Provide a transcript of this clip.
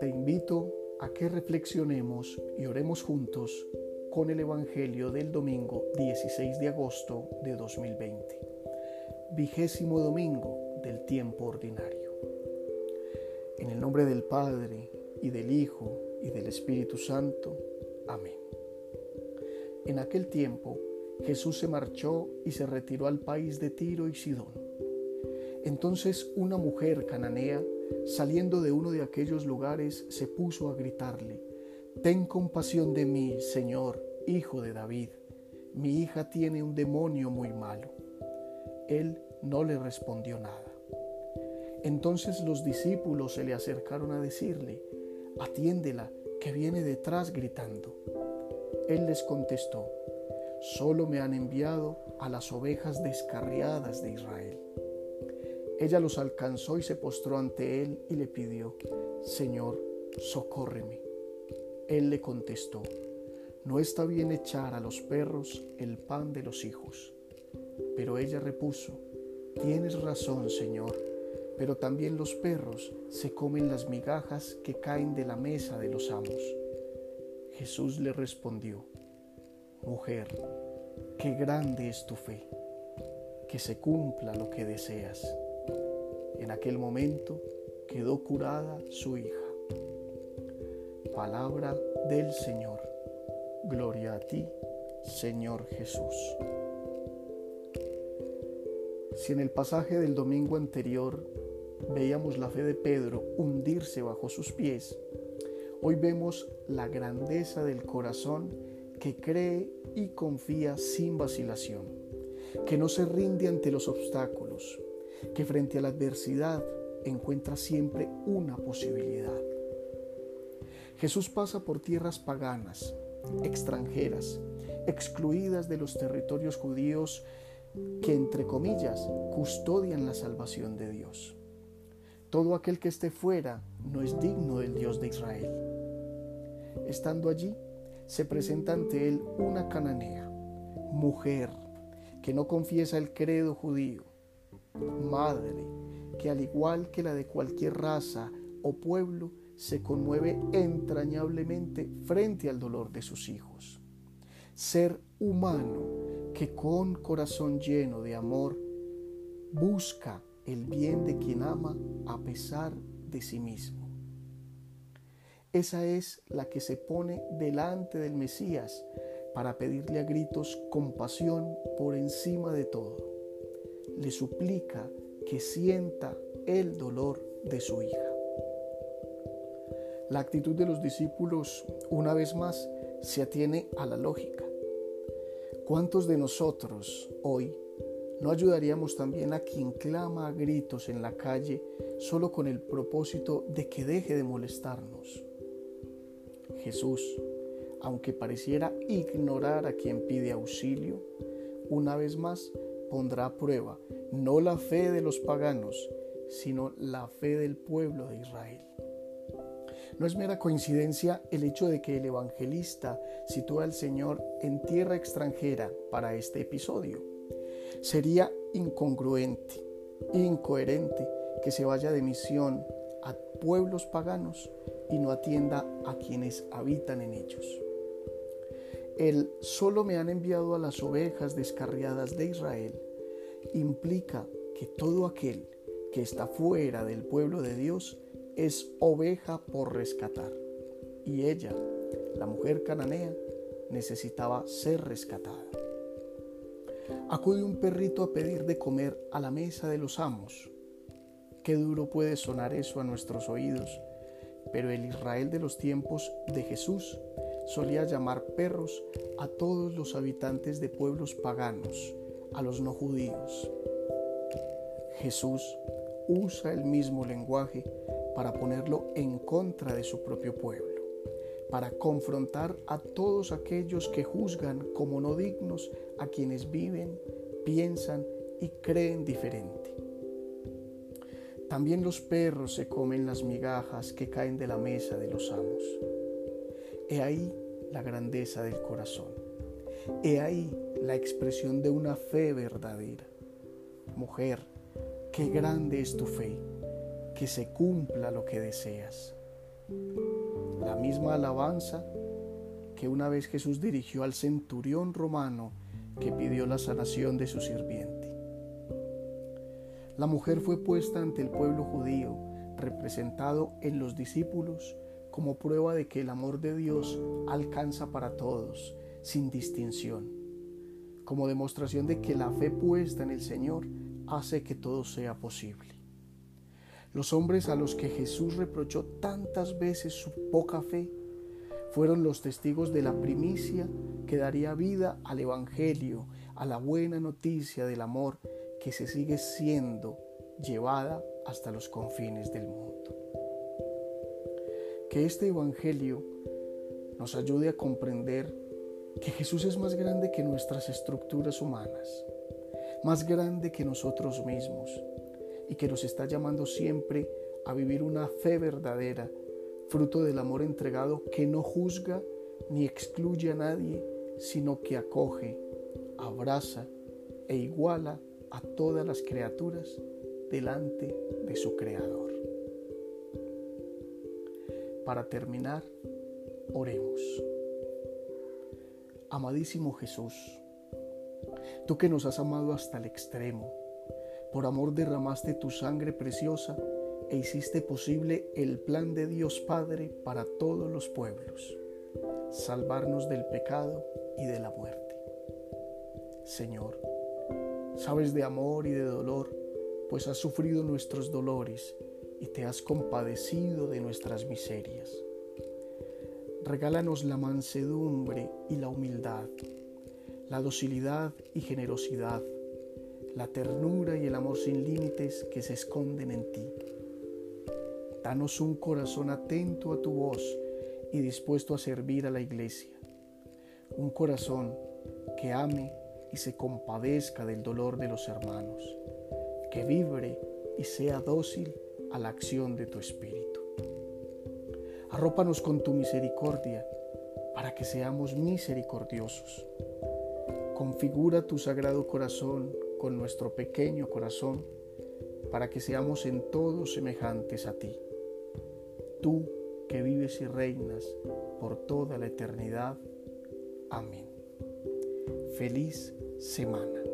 Te invito a que reflexionemos y oremos juntos con el Evangelio del domingo 16 de agosto de 2020, vigésimo domingo del tiempo ordinario. En el nombre del Padre, y del Hijo, y del Espíritu Santo. Amén. En aquel tiempo, Jesús se marchó y se retiró al país de Tiro y Sidón. Entonces una mujer cananea, saliendo de uno de aquellos lugares, se puso a gritarle, Ten compasión de mí, Señor, hijo de David. Mi hija tiene un demonio muy malo. Él no le respondió nada. Entonces los discípulos se le acercaron a decirle, Atiéndela, que viene detrás gritando. Él les contestó, solo me han enviado a las ovejas descarriadas de Israel. Ella los alcanzó y se postró ante él y le pidió, Señor, socórreme. Él le contestó, no está bien echar a los perros el pan de los hijos. Pero ella repuso, tienes razón, Señor, pero también los perros se comen las migajas que caen de la mesa de los amos. Jesús le respondió, Mujer, qué grande es tu fe, que se cumpla lo que deseas. En aquel momento quedó curada su hija. Palabra del Señor. Gloria a ti, Señor Jesús. Si en el pasaje del domingo anterior veíamos la fe de Pedro hundirse bajo sus pies, Hoy vemos la grandeza del corazón que cree y confía sin vacilación, que no se rinde ante los obstáculos, que frente a la adversidad encuentra siempre una posibilidad. Jesús pasa por tierras paganas, extranjeras, excluidas de los territorios judíos que, entre comillas, custodian la salvación de Dios. Todo aquel que esté fuera no es digno del Dios de Israel. Estando allí, se presenta ante él una cananea, mujer, que no confiesa el credo judío, madre, que al igual que la de cualquier raza o pueblo, se conmueve entrañablemente frente al dolor de sus hijos. Ser humano que con corazón lleno de amor busca el bien de quien ama a pesar de sí mismo. Esa es la que se pone delante del Mesías para pedirle a gritos compasión por encima de todo. Le suplica que sienta el dolor de su hija. La actitud de los discípulos, una vez más, se atiene a la lógica. ¿Cuántos de nosotros hoy no ayudaríamos también a quien clama a gritos en la calle solo con el propósito de que deje de molestarnos? Jesús, aunque pareciera ignorar a quien pide auxilio, una vez más pondrá a prueba no la fe de los paganos, sino la fe del pueblo de Israel. No es mera coincidencia el hecho de que el evangelista sitúa al Señor en tierra extranjera para este episodio. Sería incongruente, incoherente que se vaya de misión a pueblos paganos y no atienda a quienes habitan en ellos. El solo me han enviado a las ovejas descarriadas de Israel implica que todo aquel que está fuera del pueblo de Dios es oveja por rescatar. Y ella, la mujer cananea, necesitaba ser rescatada. Acude un perrito a pedir de comer a la mesa de los amos. Qué duro puede sonar eso a nuestros oídos pero el Israel de los tiempos de Jesús solía llamar perros a todos los habitantes de pueblos paganos, a los no judíos. Jesús usa el mismo lenguaje para ponerlo en contra de su propio pueblo, para confrontar a todos aquellos que juzgan como no dignos a quienes viven, piensan y creen diferente. También los perros se comen las migajas que caen de la mesa de los amos. He ahí la grandeza del corazón. He ahí la expresión de una fe verdadera. Mujer, qué grande es tu fe, que se cumpla lo que deseas. La misma alabanza que una vez Jesús dirigió al centurión romano que pidió la sanación de su sirviente. La mujer fue puesta ante el pueblo judío, representado en los discípulos, como prueba de que el amor de Dios alcanza para todos, sin distinción, como demostración de que la fe puesta en el Señor hace que todo sea posible. Los hombres a los que Jesús reprochó tantas veces su poca fe fueron los testigos de la primicia que daría vida al Evangelio, a la buena noticia del amor que se sigue siendo llevada hasta los confines del mundo. Que este Evangelio nos ayude a comprender que Jesús es más grande que nuestras estructuras humanas, más grande que nosotros mismos y que nos está llamando siempre a vivir una fe verdadera, fruto del amor entregado que no juzga ni excluye a nadie, sino que acoge, abraza e iguala a todas las criaturas delante de su Creador. Para terminar, oremos. Amadísimo Jesús, tú que nos has amado hasta el extremo, por amor derramaste tu sangre preciosa e hiciste posible el plan de Dios Padre para todos los pueblos, salvarnos del pecado y de la muerte. Señor, sabes de amor y de dolor, pues has sufrido nuestros dolores y te has compadecido de nuestras miserias. Regálanos la mansedumbre y la humildad, la docilidad y generosidad, la ternura y el amor sin límites que se esconden en ti. Danos un corazón atento a tu voz y dispuesto a servir a la iglesia. Un corazón que ame y se compadezca del dolor de los hermanos, que vibre y sea dócil a la acción de tu Espíritu. Arrópanos con tu misericordia para que seamos misericordiosos. Configura tu sagrado corazón con nuestro pequeño corazón para que seamos en todo semejantes a ti. Tú que vives y reinas por toda la eternidad. Amén. Feliz semana.